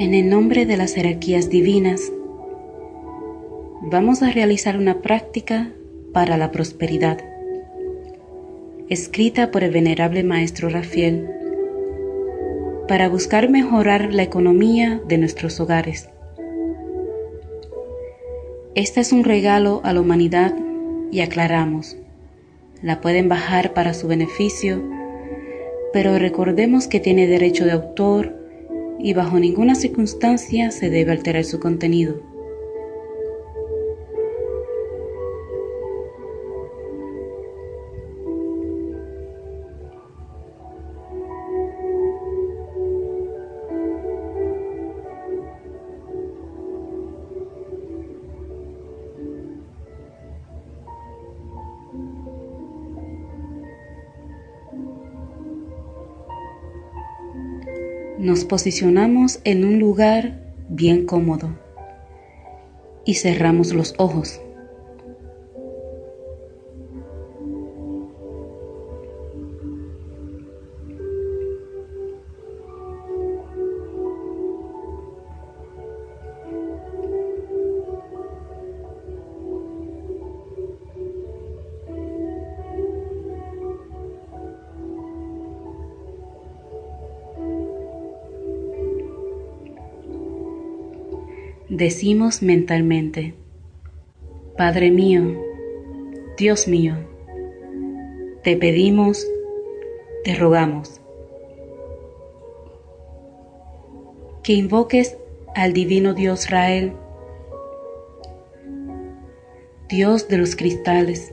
En el nombre de las jerarquías divinas, vamos a realizar una práctica para la prosperidad, escrita por el venerable maestro Rafael, para buscar mejorar la economía de nuestros hogares. Este es un regalo a la humanidad y aclaramos, la pueden bajar para su beneficio, pero recordemos que tiene derecho de autor y bajo ninguna circunstancia se debe alterar su contenido. Nos posicionamos en un lugar bien cómodo y cerramos los ojos. Decimos mentalmente, Padre mío, Dios mío, te pedimos, te rogamos, que invoques al divino Dios Rael, Dios de los cristales,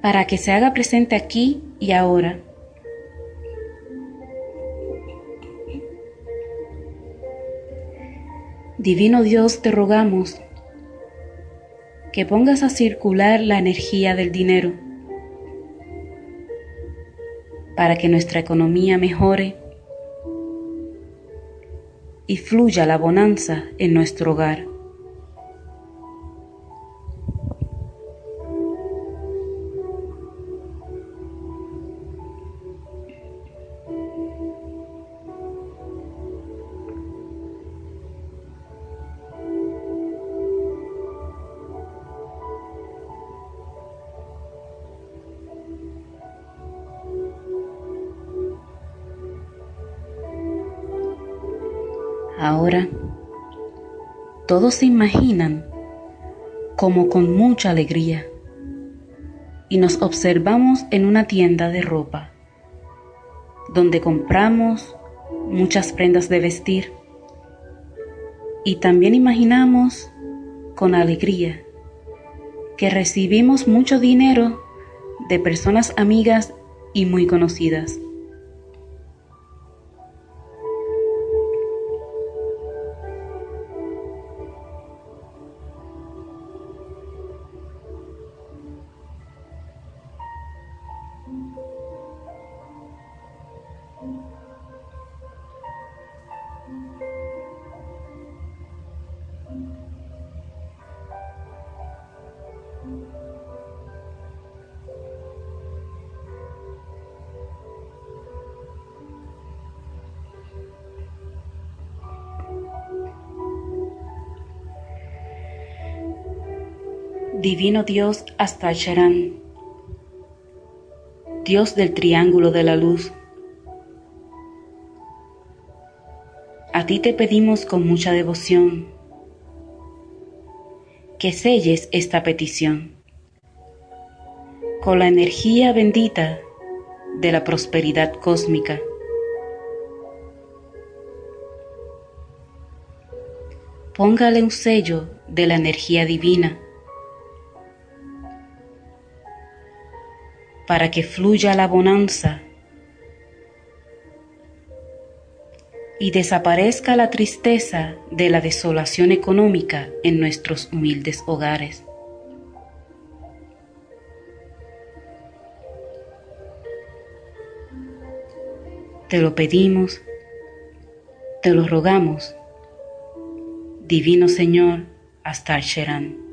para que se haga presente aquí y ahora Divino Dios, te rogamos que pongas a circular la energía del dinero para que nuestra economía mejore y fluya la bonanza en nuestro hogar. Ahora, todos se imaginan como con mucha alegría y nos observamos en una tienda de ropa donde compramos muchas prendas de vestir y también imaginamos con alegría que recibimos mucho dinero de personas amigas y muy conocidas. Divino Dios hasta Charán, Dios del triángulo de la luz. A ti te pedimos con mucha devoción que selles esta petición con la energía bendita de la prosperidad cósmica. Póngale un sello de la energía divina para que fluya la bonanza y desaparezca la tristeza de la desolación económica en nuestros humildes hogares. Te lo pedimos, te lo rogamos, Divino Señor Astar Sheran.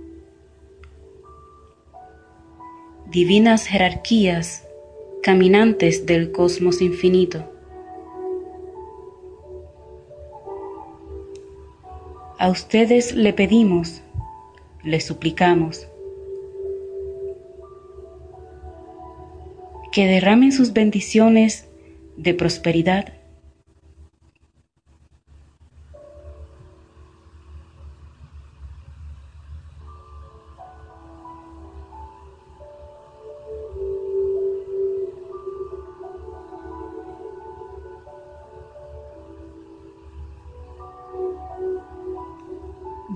Divinas jerarquías, caminantes del cosmos infinito. A ustedes le pedimos, le suplicamos, que derramen sus bendiciones de prosperidad.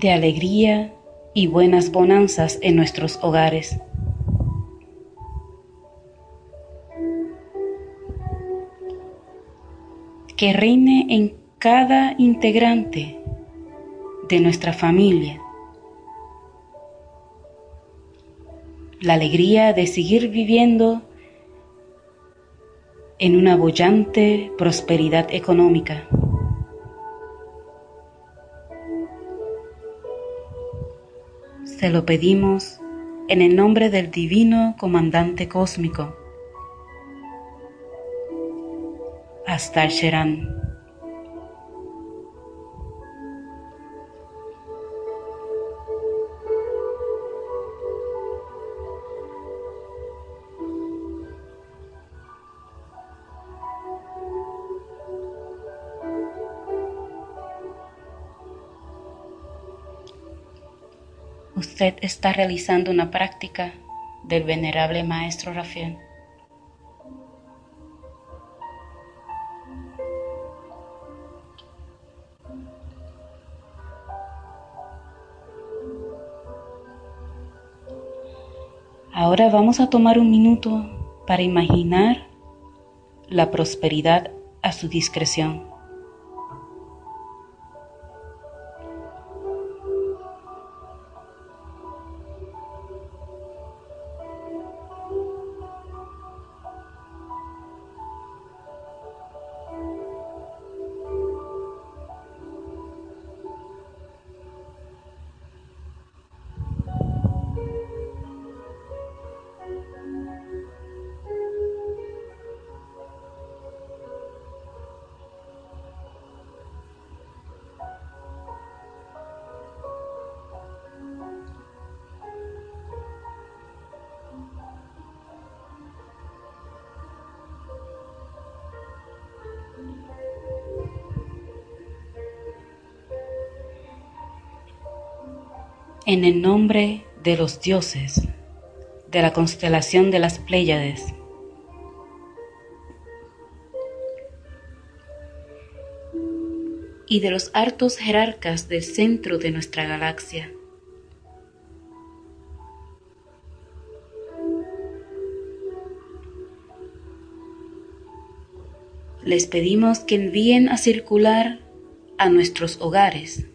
De alegría y buenas bonanzas en nuestros hogares. que reine en cada integrante de nuestra familia. La alegría de seguir viviendo en una bollante prosperidad económica. Se lo pedimos en el nombre del Divino Comandante Cósmico hasta Sheran. Usted está realizando una práctica del venerable Maestro Rafael. Ahora vamos a tomar un minuto para imaginar la prosperidad a su discreción. En el nombre de los dioses de la constelación de las Pléyades. y de los hartos jerarcas del centro de nuestra galaxia. Les pedimos que envíen a circular a nuestros hogares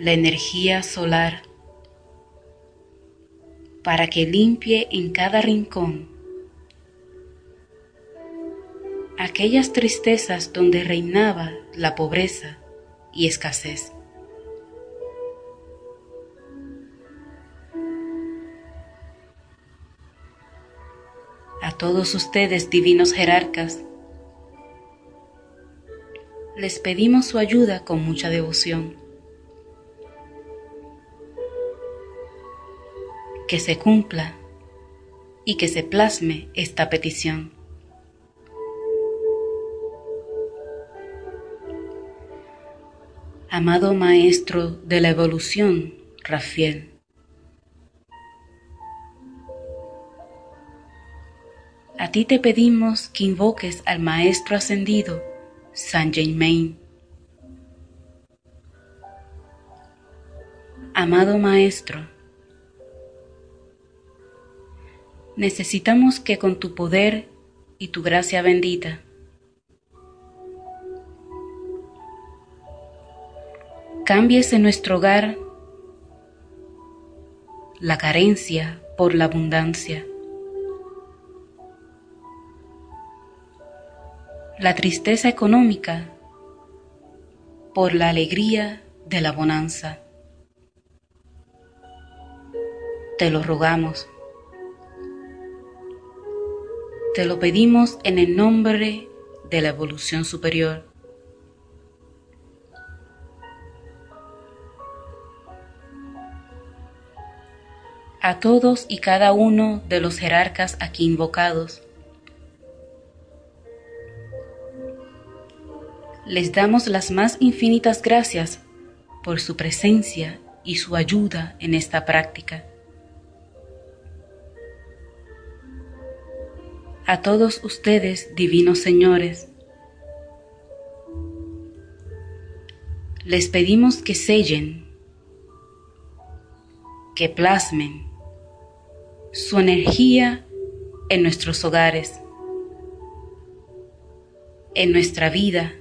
la energía solar para que limpie en cada rincón aquellas tristezas donde reinaba la pobreza y escasez. A todos ustedes, divinos jerarcas, les pedimos su ayuda con mucha devoción. Que se cumpla y que se plasme esta petición. Amado Maestro de la Evolución, Rafael. A ti te pedimos que invoques al Maestro Ascendido, San Germain. Amado Maestro, necesitamos que con tu poder y tu gracia bendita cambies en nuestro hogar la carencia por la abundancia, la tristeza económica por la alegría de la bonanza. Te lo rogamos. Te lo pedimos en el nombre de la evolución superior. a todos y cada uno de los jerarcas aquí invocados. Les damos las más infinitas gracias por su presencia y su ayuda en esta práctica. A todos ustedes, divinos señores, les pedimos que sellen, que plasmen su energía en nuestros hogares, en nuestra vida,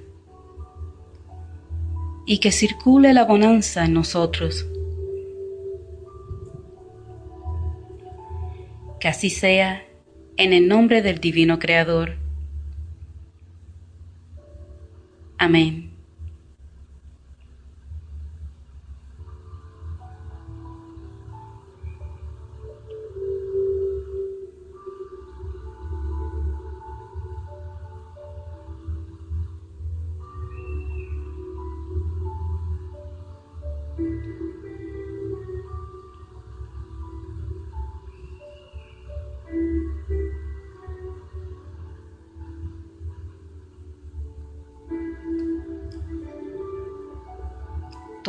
y que circule la bonanza en nosotros. Que así sea en el nombre del Divino Creador. Amén.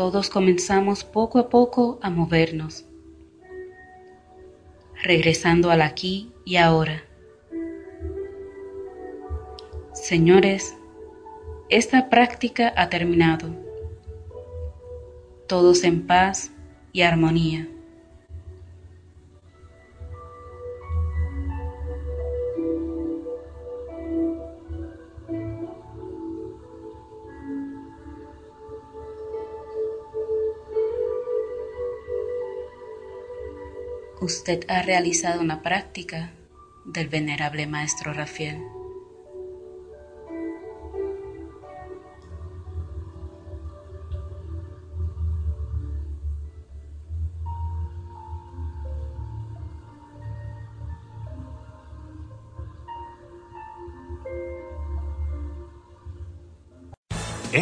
Todos comenzamos poco a poco a movernos, regresando al aquí y ahora. Señores, esta práctica ha terminado. Todos en paz y armonía. Usted ha realizado una práctica del venerable Maestro Rafael.